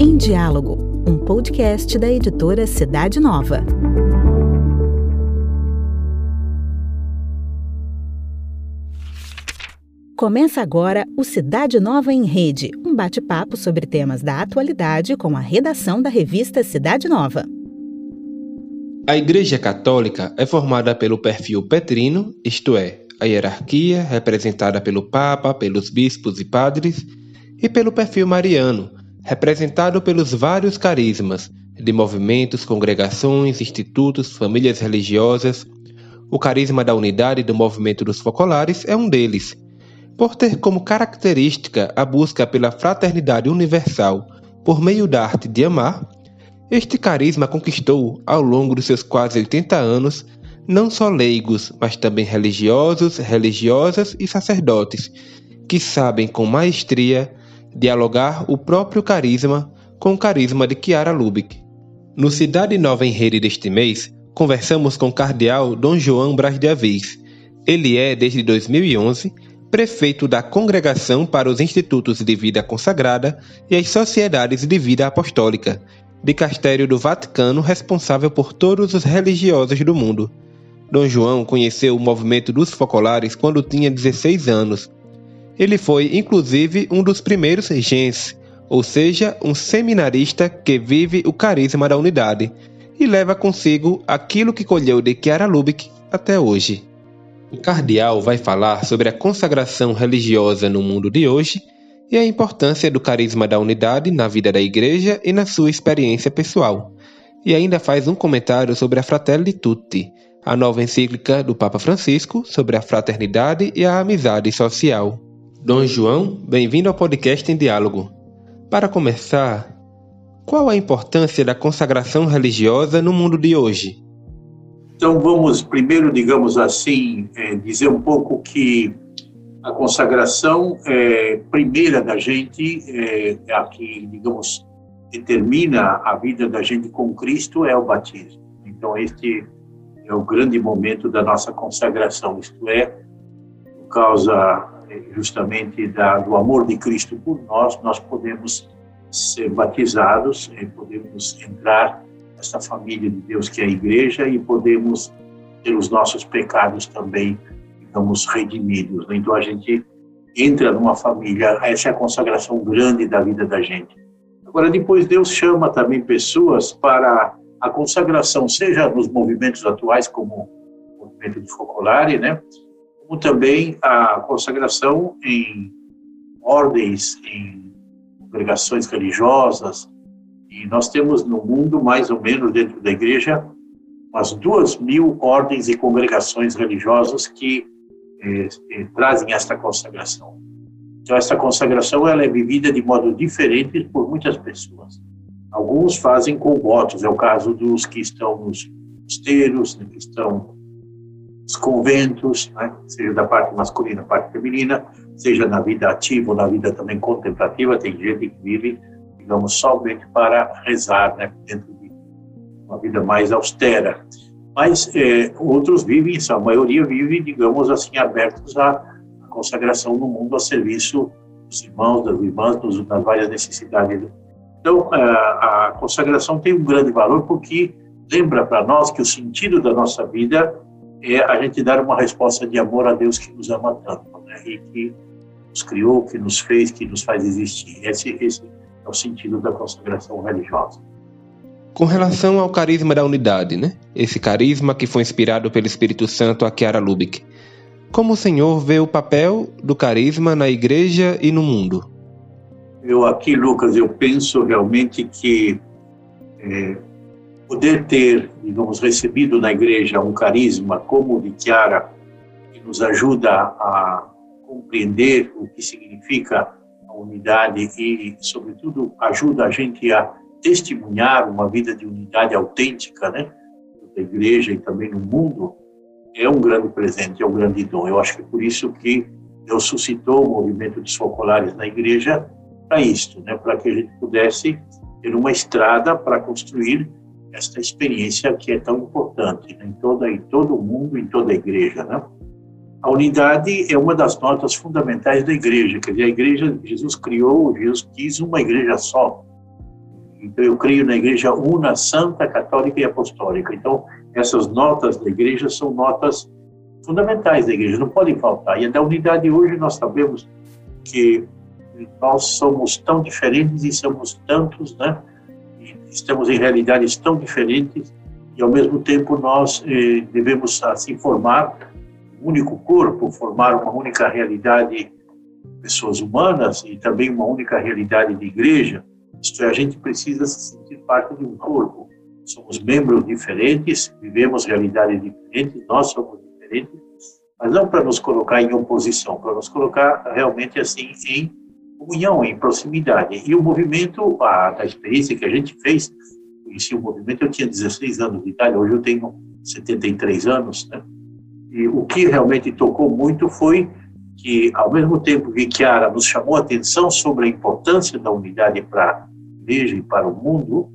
Em Diálogo, um podcast da editora Cidade Nova. Começa agora o Cidade Nova em Rede, um bate-papo sobre temas da atualidade com a redação da revista Cidade Nova. A Igreja Católica é formada pelo perfil petrino, isto é, a hierarquia representada pelo Papa, pelos bispos e padres, e pelo perfil mariano, representado pelos vários carismas de movimentos, congregações, institutos, famílias religiosas. O carisma da unidade do movimento dos focolares é um deles por ter como característica a busca pela fraternidade universal por meio da arte de amar, este carisma conquistou, ao longo dos seus quase 80 anos, não só leigos, mas também religiosos, religiosas e sacerdotes, que sabem com maestria dialogar o próprio carisma com o carisma de Chiara Lubick. No Cidade Nova em Rede deste mês, conversamos com o cardeal Dom João Braz de Avis. Ele é, desde 2011, prefeito da Congregação para os Institutos de Vida Consagrada e as Sociedades de Vida Apostólica, de Castério do Vaticano responsável por todos os religiosos do mundo. Dom João conheceu o movimento dos focolares quando tinha 16 anos. Ele foi, inclusive, um dos primeiros gens, ou seja, um seminarista que vive o carisma da unidade e leva consigo aquilo que colheu de Chiara Lubick até hoje. O cardeal vai falar sobre a consagração religiosa no mundo de hoje e a importância do carisma da unidade na vida da igreja e na sua experiência pessoal. E ainda faz um comentário sobre a Fratelli Tutti, a nova encíclica do Papa Francisco sobre a fraternidade e a amizade social. Dom João, bem-vindo ao podcast em Diálogo. Para começar, qual a importância da consagração religiosa no mundo de hoje? Então, vamos primeiro, digamos assim, é, dizer um pouco que a consagração é, primeira da gente, é, é, a que, digamos, determina a vida da gente com Cristo, é o batismo. Então, este é o grande momento da nossa consagração, isto é, por causa é, justamente da, do amor de Cristo por nós, nós podemos ser batizados, e podemos entrar esta família de Deus que é a igreja e podemos ter os nossos pecados também, digamos, redimidos. Então a gente entra numa família, essa é a consagração grande da vida da gente. Agora, depois Deus chama também pessoas para a consagração, seja nos movimentos atuais, como o movimento de Focolare, né? como também a consagração em ordens, em congregações religiosas, e nós temos no mundo, mais ou menos dentro da igreja, umas duas mil ordens e congregações religiosas que eh, eh, trazem esta consagração. Então, essa consagração ela é vivida de modo diferente por muitas pessoas. Alguns fazem com votos, é o caso dos que estão nos mosteiros, que estão nos conventos, né? seja da parte masculina, parte feminina, seja na vida ativa ou na vida também contemplativa, tem gente que vive digamos, somente para rezar, né, dentro de uma vida mais austera. Mas é, outros vivem, a maioria vive, digamos assim, abertos à, consagração no mundo a serviço dos irmãos, das irmãs, das várias necessidades. Então, a, a consagração tem um grande valor porque lembra para nós que o sentido da nossa vida é a gente dar uma resposta de amor a Deus que nos ama tanto, né? e que nos criou, que nos fez, que nos faz existir. Esse, esse no sentido da consagração religiosa. Com relação ao carisma da unidade, né? Esse carisma que foi inspirado pelo Espírito Santo a Chiara Lubick. Como o Senhor vê o papel do carisma na igreja e no mundo? Eu aqui, Lucas, eu penso realmente que é, poder ter, digamos, recebido na igreja um carisma como o de Chiara, que nos ajuda a compreender o que significa unidade e, sobretudo, ajuda a gente a testemunhar uma vida de unidade autêntica, né, da igreja e também no mundo, é um grande presente, é um grande dom. Eu acho que é por isso que Deus suscitou o movimento dos focolares na igreja para isto, né, para que a gente pudesse ter uma estrada para construir esta experiência que é tão importante né, em toda em todo o mundo, em toda a igreja, né? A unidade é uma das notas fundamentais da igreja, quer dizer, a igreja, Jesus criou, Jesus quis uma igreja só. Então, eu creio na igreja una, santa, católica e apostólica. Então, essas notas da igreja são notas fundamentais da igreja, não podem faltar. E da unidade hoje nós sabemos que nós somos tão diferentes e somos tantos, né? E estamos em realidades tão diferentes e ao mesmo tempo nós eh, devemos assim formar um único corpo, formar uma única realidade pessoas humanas e também uma única realidade de igreja. Isto é, a gente precisa se sentir parte de um corpo. Somos membros diferentes, vivemos realidades diferentes, nós somos diferentes, mas não para nos colocar em oposição, para nos colocar realmente assim em comunhão, em proximidade. E o movimento, a, a experiência que a gente fez, conheci o movimento, eu tinha 16 anos de idade, hoje eu tenho 73 anos, né? E o que realmente tocou muito foi que, ao mesmo tempo que Chiara nos chamou a atenção sobre a importância da unidade para a igreja e para o mundo,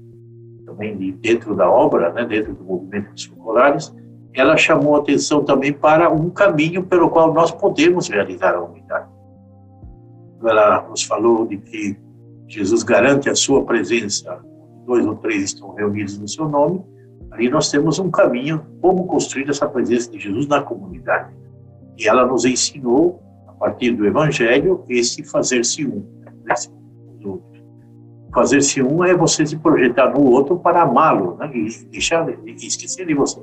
também dentro da obra, né, dentro do movimento dos Colares, ela chamou a atenção também para um caminho pelo qual nós podemos realizar a unidade. Ela nos falou de que Jesus garante a sua presença, dois ou três estão reunidos no seu nome, Ali nós temos um caminho como construir essa presença de Jesus na comunidade. E ela nos ensinou, a partir do Evangelho, esse fazer-se um. Né? Fazer-se um é você se projetar no outro para amá-lo, né? e deixar, esquecer de você.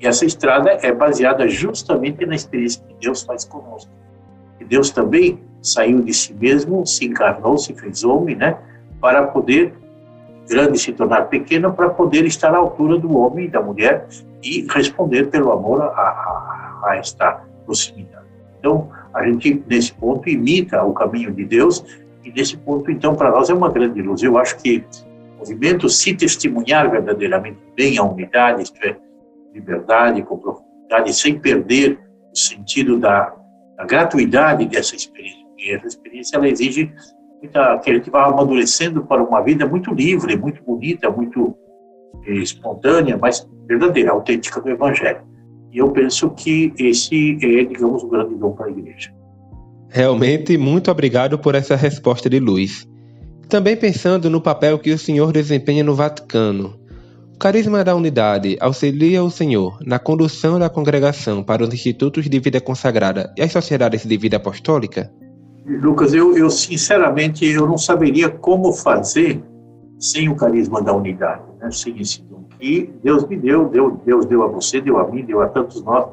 E essa estrada é baseada justamente na experiência que Deus faz conosco. E Deus também saiu de si mesmo, se encarnou, se fez homem, né? Para poder grande se tornar pequeno para poder estar à altura do homem e da mulher e responder pelo amor a, a, a esta proximidade. Então, a gente, nesse ponto, imita o caminho de Deus e, nesse ponto, então, para nós é uma grande luz. Eu acho que o movimento, se testemunhar verdadeiramente bem a unidade, isto é, liberdade, com profundidade, sem perder o sentido da, da gratuidade dessa experiência. E essa experiência, ela exige muita, que a gente vai amadurecendo para uma vida muito livre, muito bonita, muito eh, espontânea, mas verdadeira, autêntica do Evangelho. E eu penso que esse é, digamos, o grande dom para a igreja. Realmente, muito obrigado por essa resposta de Luiz. Também pensando no papel que o senhor desempenha no Vaticano. O carisma da unidade auxilia o senhor na condução da congregação para os institutos de vida consagrada e as sociedades de vida apostólica? Lucas, eu, eu sinceramente eu não saberia como fazer sem o carisma da unidade, né? sem esse dom que Deus me deu, deu, Deus deu a você, deu a mim, deu a tantos nós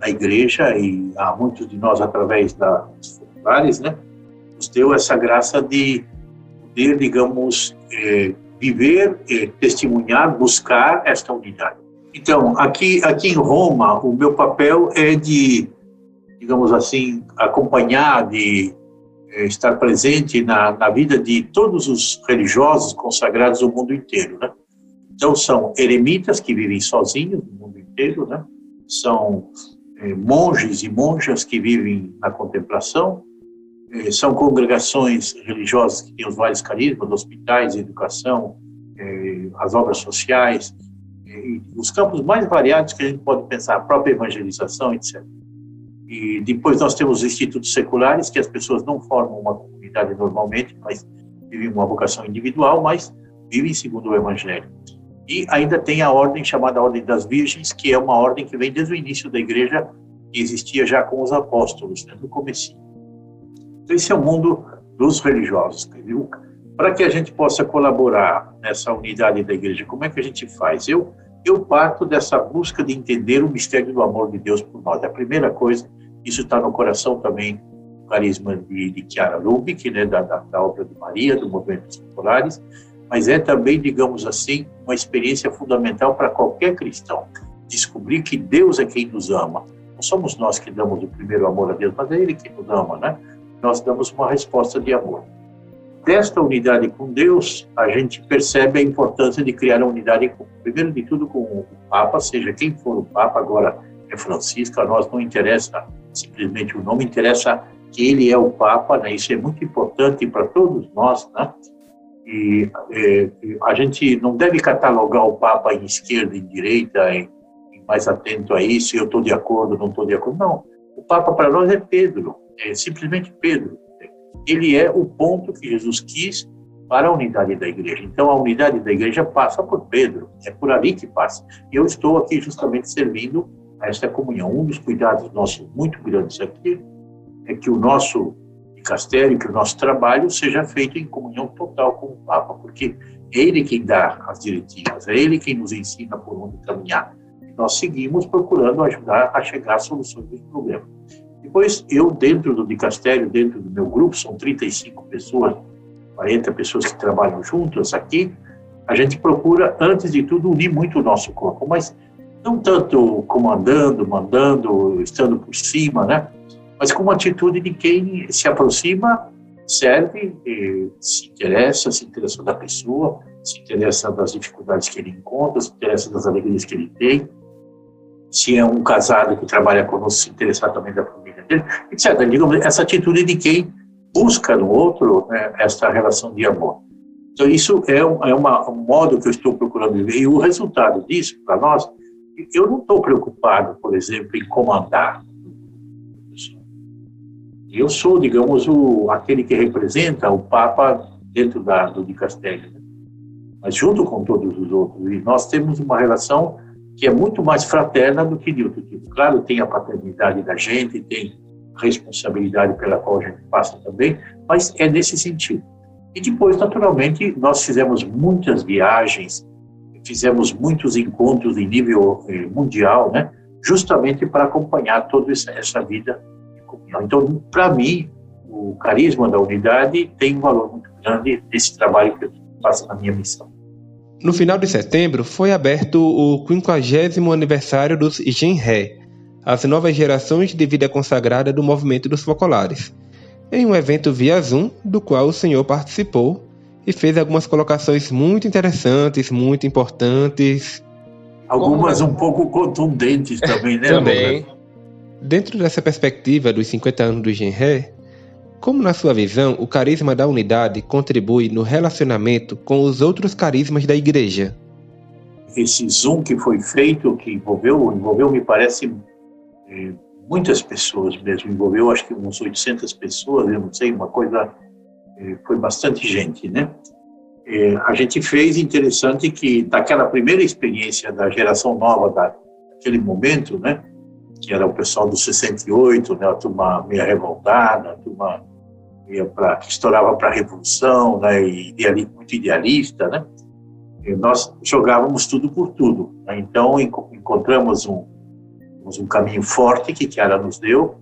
na igreja e a muitos de nós através das populares, né? Nos deu essa graça de poder, digamos, é, viver, é, testemunhar, buscar esta unidade. Então, aqui, aqui em Roma, o meu papel é de, digamos assim, acompanhar, de estar presente na, na vida de todos os religiosos consagrados do mundo inteiro, né? Então, são eremitas que vivem sozinhos no mundo inteiro, né? São é, monges e monjas que vivem na contemplação, é, são congregações religiosas que têm os vários carismas, hospitais, educação, é, as obras sociais, é, os campos mais variados que a gente pode pensar, a própria evangelização, etc. E depois nós temos os institutos seculares, que as pessoas não formam uma comunidade normalmente, mas vivem uma vocação individual, mas vivem segundo o Evangelho. E ainda tem a ordem chamada Ordem das Virgens, que é uma ordem que vem desde o início da igreja, que existia já com os apóstolos, né, no começo. Então esse é o mundo dos religiosos. Para que a gente possa colaborar nessa unidade da igreja, como é que a gente faz? Eu eu parto dessa busca de entender o mistério do amor de Deus por nós. A primeira coisa, isso está no coração também do carisma de, de Chiara Lubick, né, da, da, da, obra de Maria, do movimento dos populares, mas é também, digamos assim, uma experiência fundamental para qualquer cristão. Descobrir que Deus é quem nos ama. Não somos nós que damos o primeiro amor a Deus, mas é Ele que nos ama, né? Nós damos uma resposta de amor desta unidade com Deus, a gente percebe a importância de criar a unidade, com, primeiro de tudo, com o Papa, seja quem for o Papa, agora é Francisco, a nós não interessa simplesmente o nome, interessa que ele é o Papa, né? isso é muito importante para todos nós, né? E é, a gente não deve catalogar o Papa em esquerda, em direita, em, em mais atento a isso, eu estou de acordo, não estou de acordo, não. O Papa para nós é Pedro, é simplesmente Pedro. Ele é o ponto que Jesus quis para a unidade da igreja. Então, a unidade da igreja passa por Pedro, é por ali que passa. Eu estou aqui justamente servindo a esta comunhão. Um dos cuidados nossos muito grandes aqui é que o nosso dicastério, que o nosso trabalho seja feito em comunhão total com o Papa, porque é ele quem dá as diretivas, é ele quem nos ensina por onde caminhar. Nós seguimos procurando ajudar a chegar a soluções dos problemas. Depois, eu, dentro do dicastério, dentro do meu grupo, são 35 pessoas, 40 pessoas que trabalham juntas aqui, a gente procura, antes de tudo, unir muito o nosso corpo, mas não tanto comandando, mandando, estando por cima, né? Mas com uma atitude de quem se aproxima, serve, se interessa, se interessa da pessoa, se interessa das dificuldades que ele encontra, se interessa das alegrias que ele tem, se é um casado que trabalha conosco, se interessar também da família etc. Digamos, essa atitude de quem busca no outro né, essa relação de amor. Então, isso é, um, é uma, um modo que eu estou procurando viver. E o resultado disso, para nós, eu não estou preocupado, por exemplo, em comandar. Eu sou, digamos, o, aquele que representa o Papa dentro da, do dicastério, né? mas junto com todos os outros. E nós temos uma relação que é muito mais fraterna do que de outro tipo. Claro, tem a paternidade da gente, tem responsabilidade pela qual a gente passa também, mas é nesse sentido. E depois, naturalmente, nós fizemos muitas viagens, fizemos muitos encontros em nível eh, mundial, né? justamente para acompanhar toda essa, vida de comunhão. Então, para mim, o carisma da unidade tem um valor muito grande nesse trabalho que eu faço na minha missão. No final de setembro, foi aberto o 50 aniversário dos Genré, as novas gerações de vida consagrada do movimento dos focolares, em um evento via Zoom, do qual o senhor participou e fez algumas colocações muito interessantes, muito importantes. Algumas um pouco contundentes também, né? também. Dentro dessa perspectiva dos 50 anos do Genré, como na sua visão o carisma da unidade contribui no relacionamento com os outros carismas da igreja? Esse Zoom que foi feito, que envolveu, envolveu me parece é, muitas pessoas mesmo, envolveu acho que uns 800 pessoas, eu não sei, uma coisa, é, foi bastante gente, né? É, a gente fez interessante que daquela primeira experiência da geração nova da, daquele momento, né? Que era o pessoal do 68, né? A turma meio revoltada, a turma pra, que estourava para a revolução, né? E ideali, muito idealista, né? E nós jogávamos tudo por tudo. Né? Então encontramos um um caminho forte que Kiara nos deu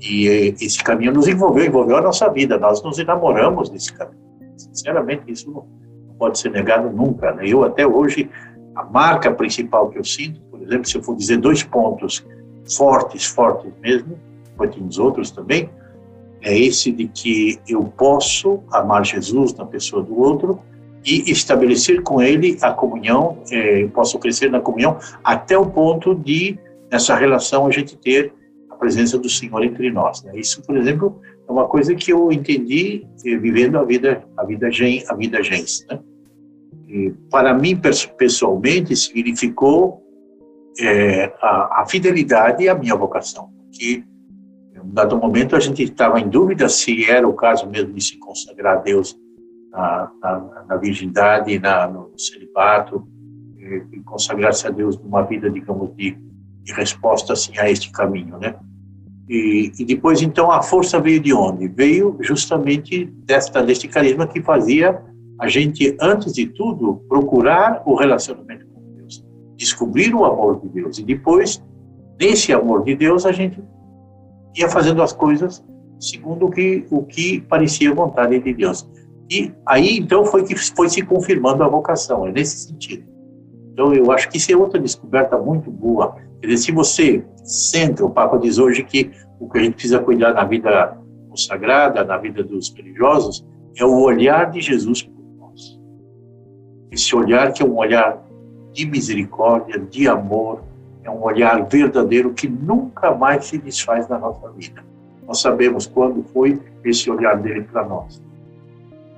e esse caminho nos envolveu, envolveu a nossa vida. Nós nos enamoramos desse caminho. Sinceramente, isso não pode ser negado nunca. Né? Eu até hoje a marca principal que eu sinto, por exemplo, se eu for dizer dois pontos fortes, fortes mesmo, depois tem os outros também, é esse de que eu posso amar Jesus na pessoa do outro e estabelecer com ele a comunhão, é, posso crescer na comunhão até o ponto de nessa relação a gente ter a presença do Senhor entre nós. Né? Isso, por exemplo, é uma coisa que eu entendi eh, vivendo a vida a vida gen, a vida gens. Né? Para mim pessoalmente significou é, a, a, fidelidade e a minha vocação, porque em dado momento a gente estava em dúvida se era o caso mesmo de se consagrar a Deus na, na, na virgindade, na, no celibato, e, consagrar-se a Deus numa vida, digamos, de de resposta assim a este caminho, né? E, e, depois então a força veio de onde? Veio justamente desta deste carisma que fazia a gente antes de tudo procurar o relacionamento descobrir o amor de Deus e depois nesse amor de Deus a gente ia fazendo as coisas segundo o que o que parecia vontade de Deus. E aí então foi que foi se confirmando a vocação, é nesse sentido. Então eu acho que isso é outra descoberta muito boa Quer dizer, se você centra, o Papa diz hoje que o que a gente precisa cuidar na vida consagrada, na vida dos religiosos, é o olhar de Jesus por nós. Esse olhar que é um olhar de misericórdia, de amor, é um olhar verdadeiro que nunca mais se desfaz na nossa vida. Nós sabemos quando foi esse olhar dele para nós.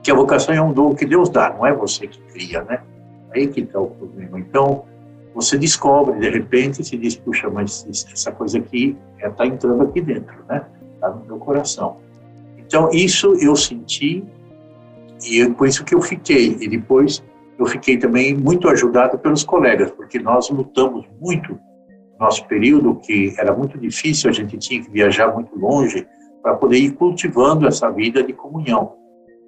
Que a vocação é um dom que Deus dá, não é você que cria, né? Aí que está o problema. Então, você descobre, de repente, se diz, puxa, mas essa coisa aqui está entrando aqui dentro, né? Está no meu coração. Então, isso eu senti e é por isso que eu fiquei. E depois eu fiquei também muito ajudado pelos colegas, porque nós lutamos muito no nosso período, que era muito difícil, a gente tinha que viajar muito longe para poder ir cultivando essa vida de comunhão.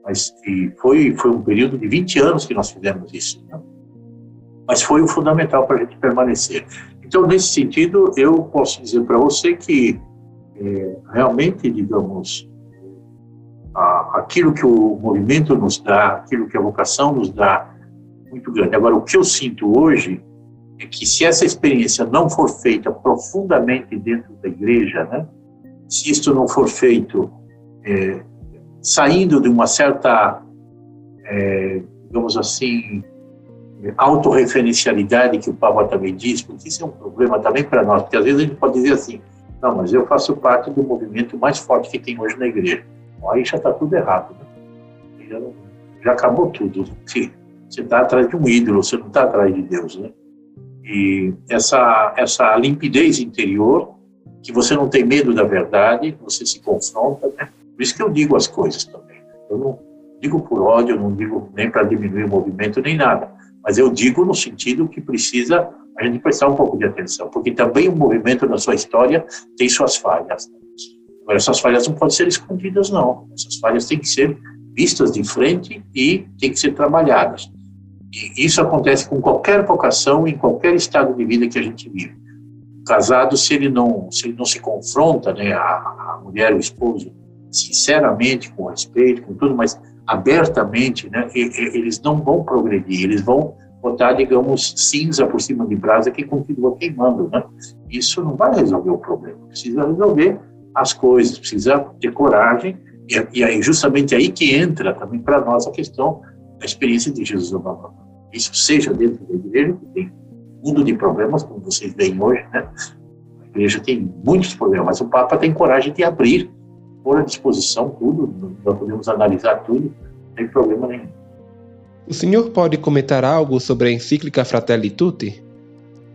Mas foi, foi um período de 20 anos que nós fizemos isso. Né? Mas foi o fundamental para a gente permanecer. Então, nesse sentido, eu posso dizer para você que é, realmente, digamos, a, aquilo que o movimento nos dá, aquilo que a vocação nos dá, muito grande. Agora, o que eu sinto hoje é que se essa experiência não for feita profundamente dentro da igreja, né, se isto não for feito é, saindo de uma certa, é, digamos assim, autorreferencialidade que o Papa também diz, porque isso é um problema também para nós, porque às vezes a gente pode dizer assim, não, mas eu faço parte do movimento mais forte que tem hoje na igreja. Bom, aí já está tudo errado. Né? Já, já, acabou tudo. Você está atrás de um ídolo, você não está atrás de Deus. Né? E essa, essa limpidez interior, que você não tem medo da verdade, você se confronta. Né? Por isso que eu digo as coisas também. Eu não digo por ódio, não digo nem para diminuir o movimento, nem nada. Mas eu digo no sentido que precisa a gente prestar um pouco de atenção, porque também o movimento na sua história tem suas falhas. Agora, essas falhas não podem ser escondidas, não. Essas falhas têm que ser vistas de frente e têm que ser trabalhadas. Isso acontece com qualquer vocação, em qualquer estado de vida que a gente vive. Casado, se ele não se, ele não se confronta, né, a, a mulher, o esposo, sinceramente, com respeito, com tudo, mas abertamente, né, eles não vão progredir, eles vão botar, digamos, cinza por cima de brasa que continua queimando, né? Isso não vai resolver o problema. Precisa resolver as coisas, precisa ter coragem, e, e aí justamente aí que entra também para nós a questão da experiência de Jesus abandonado. Isso seja dentro da igreja, que tem mundo de problemas, como vocês veem hoje, né? A igreja tem muitos problemas, mas o Papa tem coragem de abrir, pôr à disposição tudo, nós podemos analisar tudo, não tem problema nenhum. O senhor pode comentar algo sobre a encíclica Fratelli Tutti?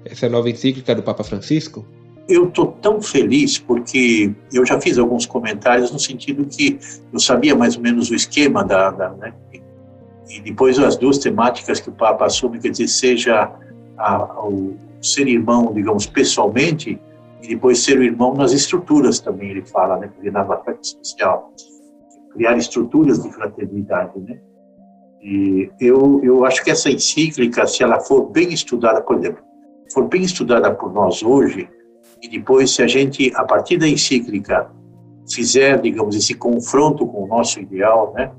Essa é nova encíclica do Papa Francisco? eu estou tão feliz porque eu já fiz alguns comentários no sentido que eu sabia mais ou menos o esquema da, da né? E depois as duas temáticas que o Papa assume, quer dizer, seja a, o ser irmão, digamos, pessoalmente, e depois ser o irmão nas estruturas também, ele fala, né, porque na aspecto social, criar estruturas de fraternidade, né, e eu, eu acho que essa encíclica, se ela for bem estudada, por exemplo, for bem estudada por nós hoje, e depois, se a gente, a partir da encíclica, fizer, digamos, esse confronto com o nosso ideal, né,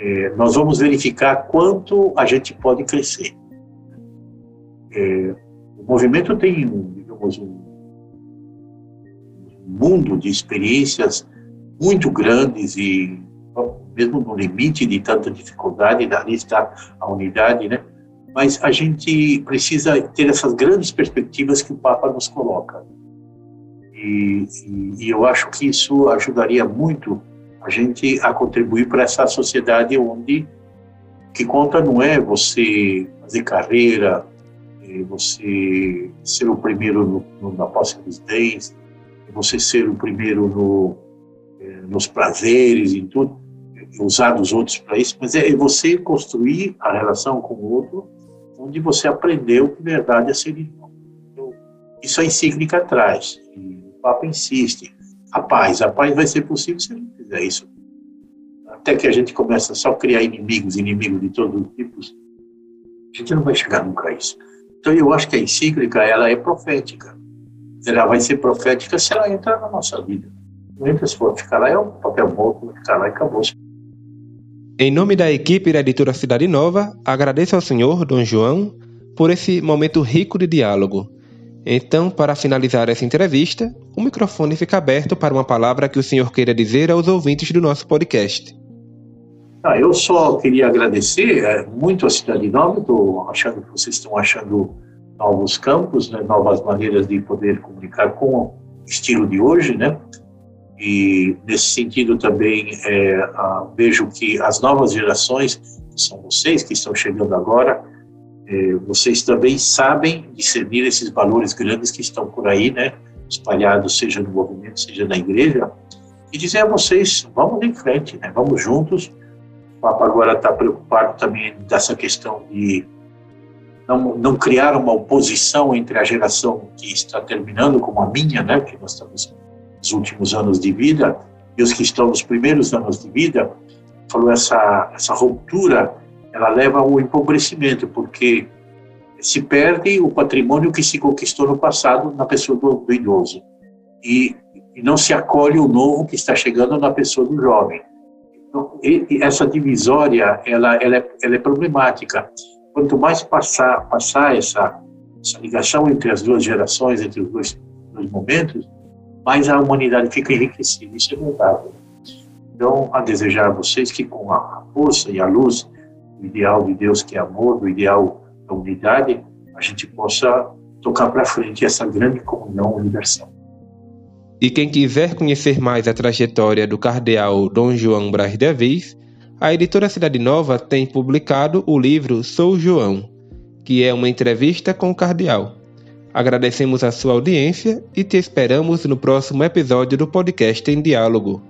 é, nós vamos verificar quanto a gente pode crescer. É, o movimento tem, digamos, um mundo de experiências muito grandes e mesmo no limite de tanta dificuldade, dali está a unidade, né? mas a gente precisa ter essas grandes perspectivas que o Papa nos coloca. E, e, e eu acho que isso ajudaria muito a gente a contribuir para essa sociedade onde o que conta não é você fazer carreira, é você ser o primeiro no, no, na posse dos bens, é você ser o primeiro no, é, nos prazeres e tudo, usar os outros para isso, mas é você construir a relação com o outro onde você aprendeu que verdade é ser irmão. Então, isso a encíclica traz, e o Papa insiste. A paz, a paz vai ser possível se a gente fizer isso. Até que a gente começa só a criar inimigos, inimigos de todos os tipos, a gente não vai chegar nunca a isso. Então eu acho que a encíclica ela é profética. Ela vai ser profética se ela entrar na nossa vida. Não entra se for ficar lá, é um papel morto, ficar lá e acabou. Em nome da equipe da editora Cidade Nova, agradeço ao senhor Dom João por esse momento rico de diálogo. Então, para finalizar essa entrevista, o microfone fica aberto para uma palavra que o senhor queira dizer aos ouvintes do nosso podcast. Ah, eu só queria agradecer é, muito a Cidade Nova, estou achando que vocês estão achando novos campos, né, novas maneiras de poder comunicar com o estilo de hoje, né? E, nesse sentido, também é, vejo que as novas gerações, que são vocês que estão chegando agora, é, vocês também sabem discernir esses valores grandes que estão por aí, né, espalhados, seja no movimento, seja na igreja, e dizer a vocês, vamos em frente, né, vamos juntos. O Papa agora está preocupado também dessa questão de não, não criar uma oposição entre a geração que está terminando, como a minha, né, que nós estamos nos últimos anos de vida, e os que estão nos primeiros anos de vida, falou essa essa ruptura, ela leva ao empobrecimento, porque se perde o patrimônio que se conquistou no passado na pessoa do, do idoso e, e, não se acolhe o novo que está chegando na pessoa do jovem. Então, e, e essa divisória, ela, ela, é, ela é problemática quanto mais passar, passar essa, essa ligação entre as duas gerações, entre os dois, dois momentos, mais a humanidade fica enriquecida. Isso é verdade. Então, a desejar a vocês que com a força e a luz do ideal de Deus, que é amor, do ideal da unidade, a gente possa tocar para frente essa grande comunhão universal. E quem quiser conhecer mais a trajetória do cardeal Dom João Braz de Avis, a editora Cidade Nova tem publicado o livro Sou João, que é uma entrevista com o cardeal. Agradecemos a sua audiência e te esperamos no próximo episódio do podcast em Diálogo.